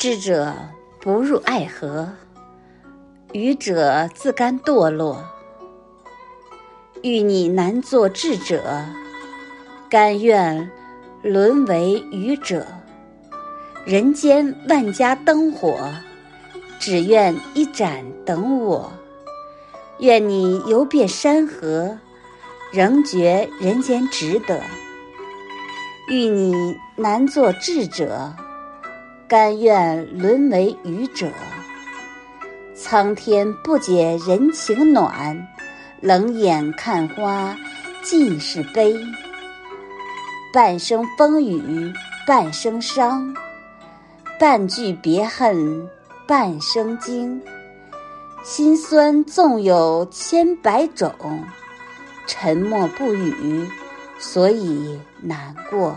智者不入爱河，愚者自甘堕落。欲你难做智者，甘愿沦为愚者。人间万家灯火，只愿一盏等我。愿你游遍山河，仍觉人间值得。欲你难做智者。甘愿沦为愚者，苍天不解人情暖，冷眼看花尽是悲。半生风雨半生伤，半句别恨半生惊。心酸纵有千百种，沉默不语，所以难过。